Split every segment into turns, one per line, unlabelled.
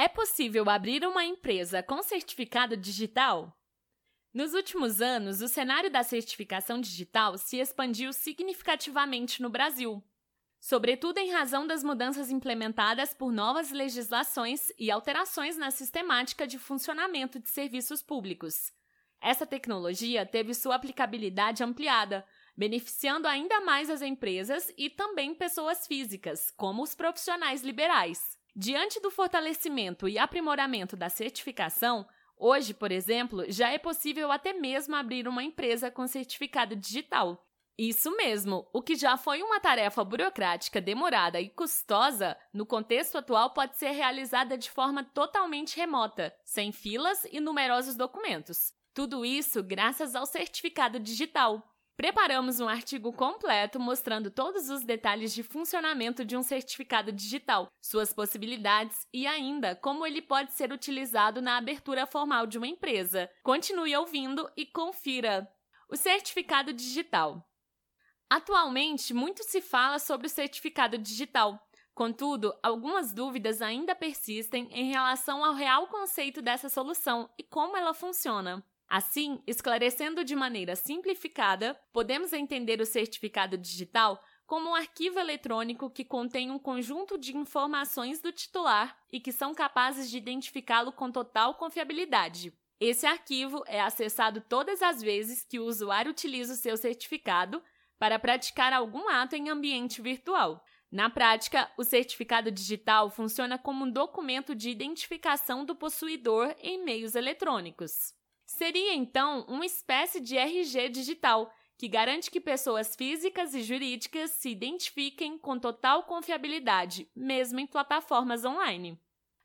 É possível abrir uma empresa com certificado digital? Nos últimos anos, o cenário da certificação digital se expandiu significativamente no Brasil, sobretudo em razão das mudanças implementadas por novas legislações e alterações na sistemática de funcionamento de serviços públicos. Essa tecnologia teve sua aplicabilidade ampliada, beneficiando ainda mais as empresas e também pessoas físicas, como os profissionais liberais. Diante do fortalecimento e aprimoramento da certificação, hoje, por exemplo, já é possível até mesmo abrir uma empresa com certificado digital. Isso mesmo, o que já foi uma tarefa burocrática demorada e custosa, no contexto atual pode ser realizada de forma totalmente remota, sem filas e numerosos documentos. Tudo isso graças ao certificado digital. Preparamos um artigo completo mostrando todos os detalhes de funcionamento de um certificado digital, suas possibilidades e ainda como ele pode ser utilizado na abertura formal de uma empresa. Continue ouvindo e confira. O certificado digital. Atualmente, muito se fala sobre o certificado digital. Contudo, algumas dúvidas ainda persistem em relação ao real conceito dessa solução e como ela funciona. Assim, esclarecendo de maneira simplificada, podemos entender o certificado digital como um arquivo eletrônico que contém um conjunto de informações do titular e que são capazes de identificá-lo com total confiabilidade. Esse arquivo é acessado todas as vezes que o usuário utiliza o seu certificado para praticar algum ato em ambiente virtual. Na prática, o certificado digital funciona como um documento de identificação do possuidor em meios eletrônicos. Seria então uma espécie de RG digital, que garante que pessoas físicas e jurídicas se identifiquem com total confiabilidade, mesmo em plataformas online.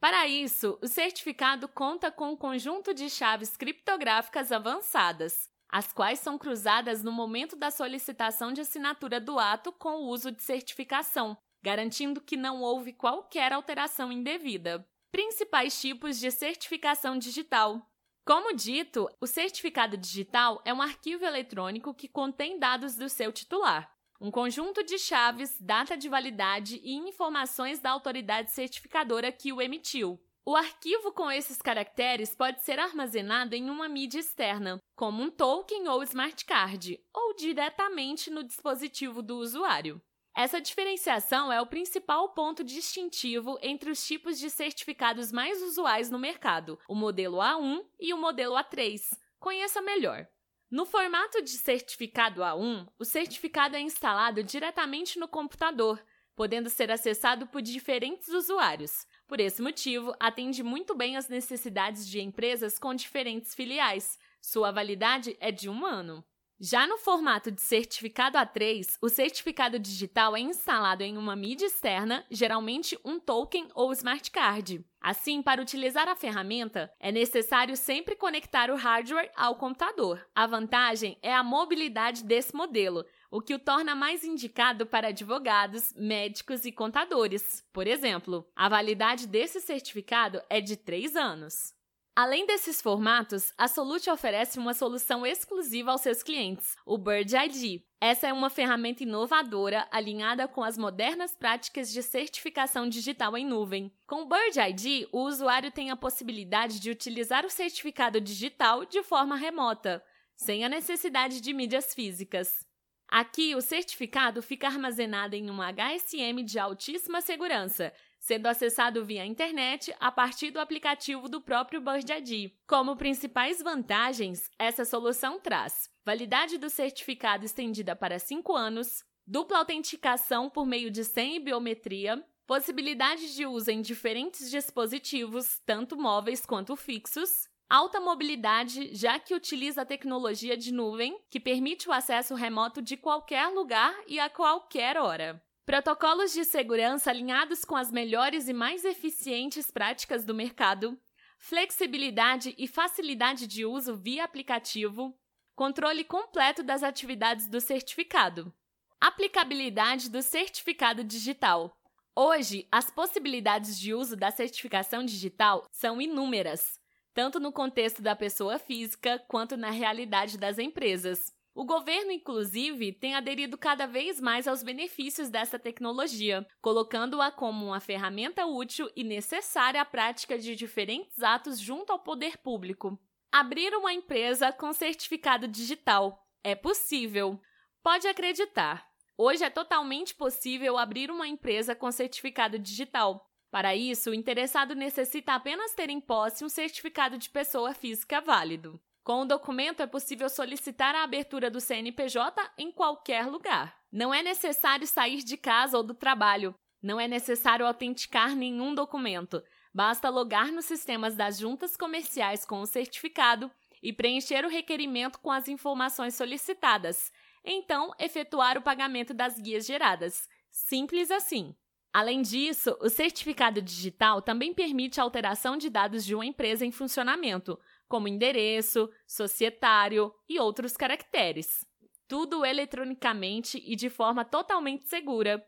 Para isso, o certificado conta com um conjunto de chaves criptográficas avançadas, as quais são cruzadas no momento da solicitação de assinatura do ato com o uso de certificação, garantindo que não houve qualquer alteração indevida. Principais tipos de certificação digital: como dito, o certificado digital é um arquivo eletrônico que contém dados do seu titular, um conjunto de chaves, data de validade e informações da autoridade certificadora que o emitiu. O arquivo com esses caracteres pode ser armazenado em uma mídia externa, como um token ou smart card, ou diretamente no dispositivo do usuário. Essa diferenciação é o principal ponto distintivo entre os tipos de certificados mais usuais no mercado, o modelo A1 e o modelo A3. Conheça melhor. No formato de certificado A1, o certificado é instalado diretamente no computador, podendo ser acessado por diferentes usuários. Por esse motivo, atende muito bem às necessidades de empresas com diferentes filiais. Sua validade é de um ano. Já no formato de certificado A3, o certificado digital é instalado em uma mídia externa, geralmente um token ou smart card. Assim, para utilizar a ferramenta, é necessário sempre conectar o hardware ao computador. A vantagem é a mobilidade desse modelo, o que o torna mais indicado para advogados, médicos e contadores. Por exemplo, a validade desse certificado é de 3 anos. Além desses formatos, a Solute oferece uma solução exclusiva aos seus clientes, o Bird ID. Essa é uma ferramenta inovadora alinhada com as modernas práticas de certificação digital em nuvem. Com o Bird ID, o usuário tem a possibilidade de utilizar o certificado digital de forma remota, sem a necessidade de mídias físicas. Aqui, o certificado fica armazenado em um HSM de altíssima segurança, sendo acessado via internet a partir do aplicativo do próprio BirdID. Como principais vantagens, essa solução traz validade do certificado estendida para 5 anos, dupla autenticação por meio de senha e biometria, possibilidade de uso em diferentes dispositivos, tanto móveis quanto fixos, alta mobilidade, já que utiliza a tecnologia de nuvem, que permite o acesso remoto de qualquer lugar e a qualquer hora. Protocolos de segurança alinhados com as melhores e mais eficientes práticas do mercado, flexibilidade e facilidade de uso via aplicativo, controle completo das atividades do certificado, aplicabilidade do certificado digital. Hoje, as possibilidades de uso da certificação digital são inúmeras, tanto no contexto da pessoa física quanto na realidade das empresas. O governo, inclusive, tem aderido cada vez mais aos benefícios dessa tecnologia, colocando-a como uma ferramenta útil e necessária à prática de diferentes atos junto ao poder público. Abrir uma empresa com certificado digital. É possível. Pode acreditar. Hoje é totalmente possível abrir uma empresa com certificado digital. Para isso, o interessado necessita apenas ter em posse um certificado de pessoa física válido. Com o documento é possível solicitar a abertura do CNPJ em qualquer lugar. Não é necessário sair de casa ou do trabalho. Não é necessário autenticar nenhum documento. Basta logar nos sistemas das juntas comerciais com o certificado e preencher o requerimento com as informações solicitadas. Então, efetuar o pagamento das guias geradas. Simples assim. Além disso, o certificado digital também permite a alteração de dados de uma empresa em funcionamento, como endereço, societário e outros caracteres. Tudo eletronicamente e de forma totalmente segura.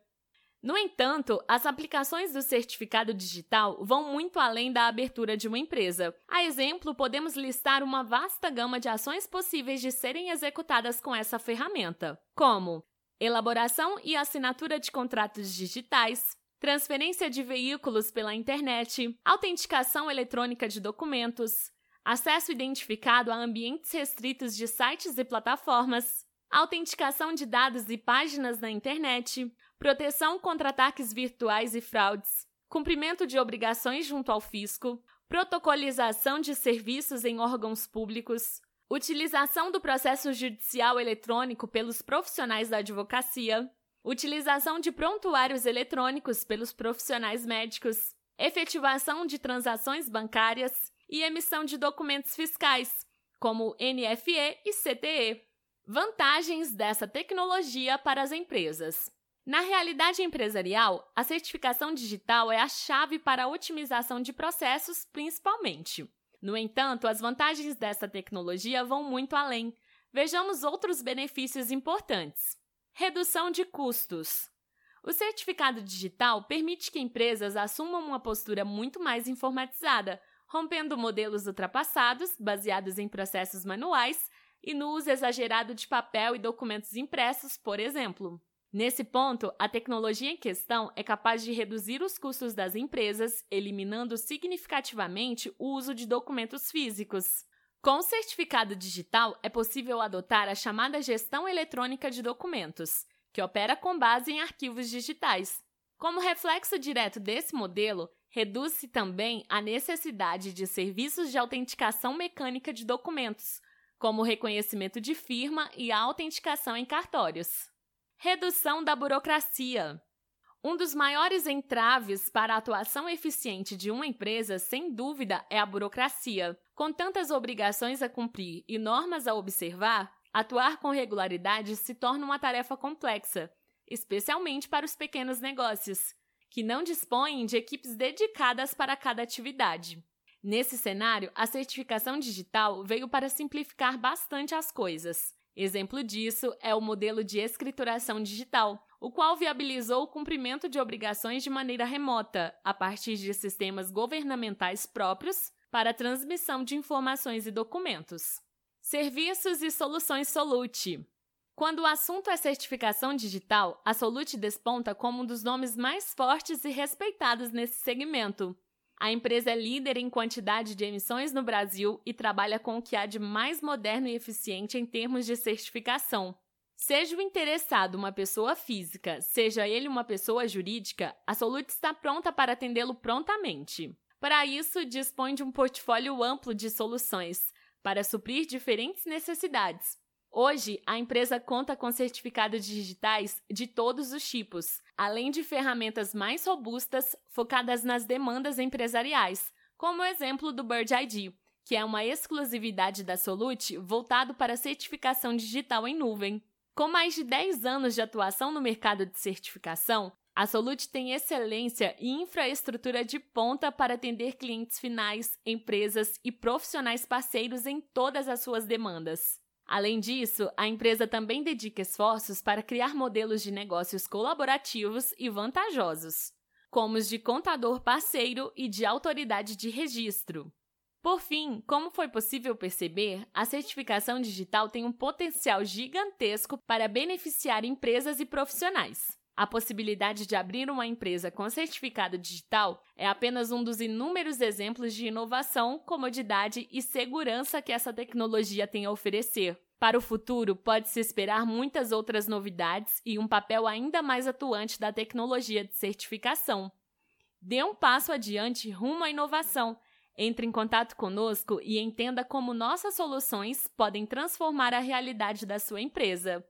No entanto, as aplicações do certificado digital vão muito além da abertura de uma empresa. A exemplo, podemos listar uma vasta gama de ações possíveis de serem executadas com essa ferramenta, como elaboração e assinatura de contratos digitais, transferência de veículos pela internet, autenticação eletrônica de documentos, acesso identificado a ambientes restritos de sites e plataformas, autenticação de dados e páginas na internet, proteção contra ataques virtuais e fraudes, cumprimento de obrigações junto ao fisco, protocolização de serviços em órgãos públicos, utilização do processo judicial eletrônico pelos profissionais da advocacia, utilização de prontuários eletrônicos pelos profissionais médicos, efetivação de transações bancárias, e emissão de documentos fiscais, como NFE e CTE. Vantagens dessa tecnologia para as empresas. Na realidade empresarial, a certificação digital é a chave para a otimização de processos, principalmente. No entanto, as vantagens dessa tecnologia vão muito além. Vejamos outros benefícios importantes. Redução de custos. O certificado digital permite que empresas assumam uma postura muito mais informatizada, rompendo modelos ultrapassados, baseados em processos manuais e no uso exagerado de papel e documentos impressos, por exemplo. Nesse ponto, a tecnologia em questão é capaz de reduzir os custos das empresas, eliminando significativamente o uso de documentos físicos. Com o certificado digital, é possível adotar a chamada gestão eletrônica de documentos, que opera com base em arquivos digitais. Como reflexo direto desse modelo, Reduz-se também a necessidade de serviços de autenticação mecânica de documentos, como o reconhecimento de firma e a autenticação em cartórios. Redução da burocracia. Um dos maiores entraves para a atuação eficiente de uma empresa, sem dúvida, é a burocracia. Com tantas obrigações a cumprir e normas a observar, atuar com regularidade se torna uma tarefa complexa, especialmente para os pequenos negócios que não dispõem de equipes dedicadas para cada atividade. Nesse cenário, a certificação digital veio para simplificar bastante as coisas. Exemplo disso é o modelo de escrituração digital, o qual viabilizou o cumprimento de obrigações de maneira remota, a partir de sistemas governamentais próprios para a transmissão de informações e documentos. Serviços e soluções Solute. Quando o assunto é certificação digital, a Solute desponta como um dos nomes mais fortes e respeitados nesse segmento. A empresa é líder em quantidade de emissões no Brasil e trabalha com o que há de mais moderno e eficiente em termos de certificação. Seja o interessado uma pessoa física, seja ele uma pessoa jurídica, a Solute está pronta para atendê-lo prontamente. Para isso, dispõe de um portfólio amplo de soluções para suprir diferentes necessidades, Hoje, a empresa conta com certificados digitais de todos os tipos, além de ferramentas mais robustas focadas nas demandas empresariais, como o exemplo do Bird ID, que é uma exclusividade da Solute voltado para certificação digital em nuvem. Com mais de 10 anos de atuação no mercado de certificação, a Solute tem excelência e infraestrutura de ponta para atender clientes finais, empresas e profissionais parceiros em todas as suas demandas. Além disso, a empresa também dedica esforços para criar modelos de negócios colaborativos e vantajosos, como os de contador parceiro e de autoridade de registro. Por fim, como foi possível perceber, a certificação digital tem um potencial gigantesco para beneficiar empresas e profissionais. A possibilidade de abrir uma empresa com certificado digital é apenas um dos inúmeros exemplos de inovação, comodidade e segurança que essa tecnologia tem a oferecer. Para o futuro, pode-se esperar muitas outras novidades e um papel ainda mais atuante da tecnologia de certificação. Dê um passo adiante rumo à inovação. Entre em contato conosco e entenda como nossas soluções podem transformar a realidade da sua empresa.